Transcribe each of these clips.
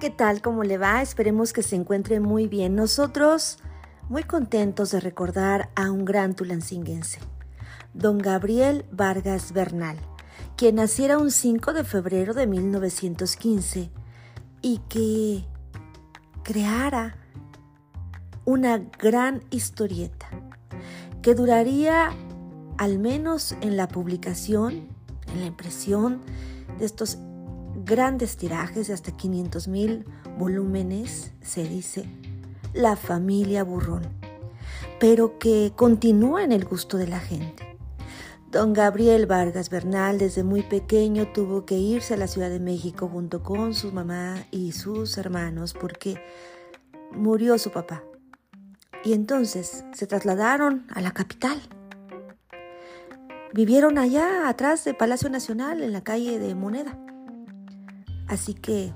¿qué tal? ¿Cómo le va? Esperemos que se encuentre muy bien. Nosotros muy contentos de recordar a un gran tulancinguense, don Gabriel Vargas Bernal, quien naciera un 5 de febrero de 1915 y que creara una gran historieta que duraría al menos en la publicación, en la impresión de estos grandes tirajes de hasta 500 mil volúmenes, se dice, La familia Burrón, pero que continúa en el gusto de la gente. Don Gabriel Vargas Bernal desde muy pequeño tuvo que irse a la Ciudad de México junto con su mamá y sus hermanos porque murió su papá. Y entonces se trasladaron a la capital. Vivieron allá atrás del Palacio Nacional en la calle de Moneda. Así que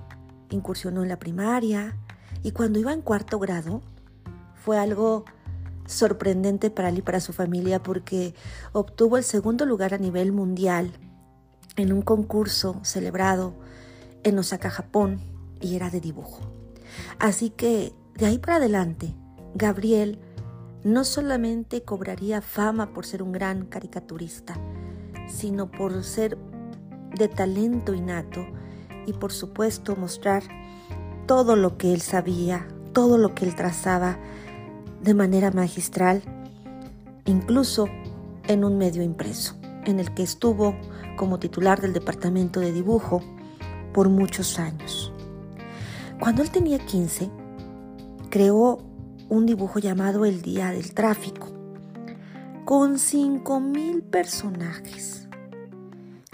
incursionó en la primaria y cuando iba en cuarto grado fue algo sorprendente para él y para su familia porque obtuvo el segundo lugar a nivel mundial en un concurso celebrado en Osaka, Japón, y era de dibujo. Así que de ahí para adelante, Gabriel no solamente cobraría fama por ser un gran caricaturista, sino por ser de talento innato y por supuesto mostrar todo lo que él sabía, todo lo que él trazaba de manera magistral, incluso en un medio impreso, en el que estuvo como titular del departamento de dibujo por muchos años. Cuando él tenía 15, creó un dibujo llamado El Día del Tráfico, con 5.000 personajes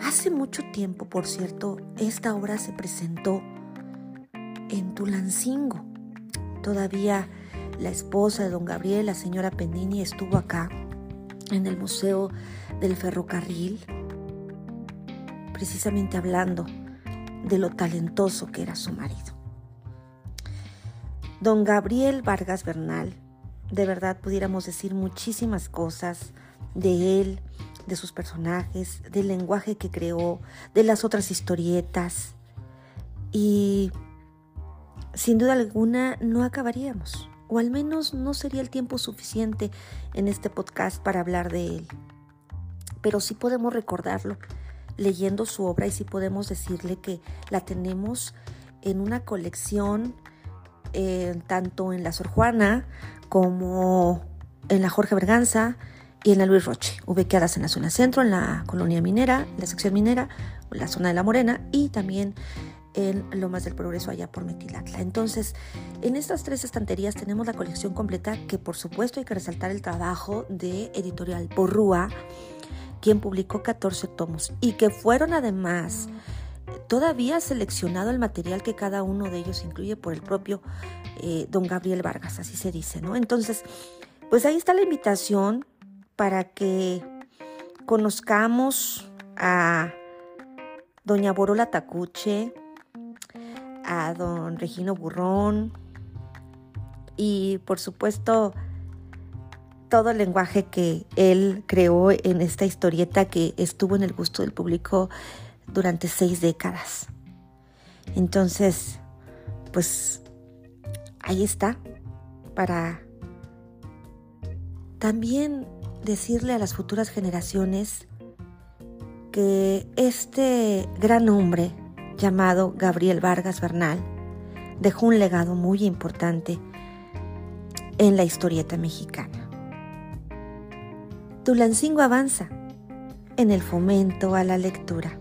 Hace mucho tiempo, por cierto, esta obra se presentó en Tulancingo. Todavía la esposa de don Gabriel, la señora Pendini, estuvo acá en el Museo del Ferrocarril, precisamente hablando de lo talentoso que era su marido. Don Gabriel Vargas Bernal, de verdad pudiéramos decir muchísimas cosas de él, de sus personajes, del lenguaje que creó, de las otras historietas. Y sin duda alguna no acabaríamos, o al menos no sería el tiempo suficiente en este podcast para hablar de él. Pero sí podemos recordarlo leyendo su obra y sí podemos decirle que la tenemos en una colección eh, tanto en la Sor Juana como en la Jorge Berganza, y en la Luis Roche, ubicadas en la zona centro, en la colonia minera, la sección minera, la zona de la Morena y también en Lomas del Progreso allá por Metilatla. Entonces, en estas tres estanterías tenemos la colección completa que por supuesto hay que resaltar el trabajo de Editorial Porrúa, quien publicó 14 tomos y que fueron además todavía seleccionado el material que cada uno de ellos incluye por el propio eh, don Gabriel Vargas, así se dice, ¿no? Entonces, pues ahí está la invitación para que conozcamos a doña Borola Tacuche, a don Regino Burrón y por supuesto todo el lenguaje que él creó en esta historieta que estuvo en el gusto del público durante seis décadas. Entonces, pues ahí está para también decirle a las futuras generaciones que este gran hombre llamado Gabriel Vargas Bernal dejó un legado muy importante en la historieta mexicana. Tulancingo avanza en el fomento a la lectura.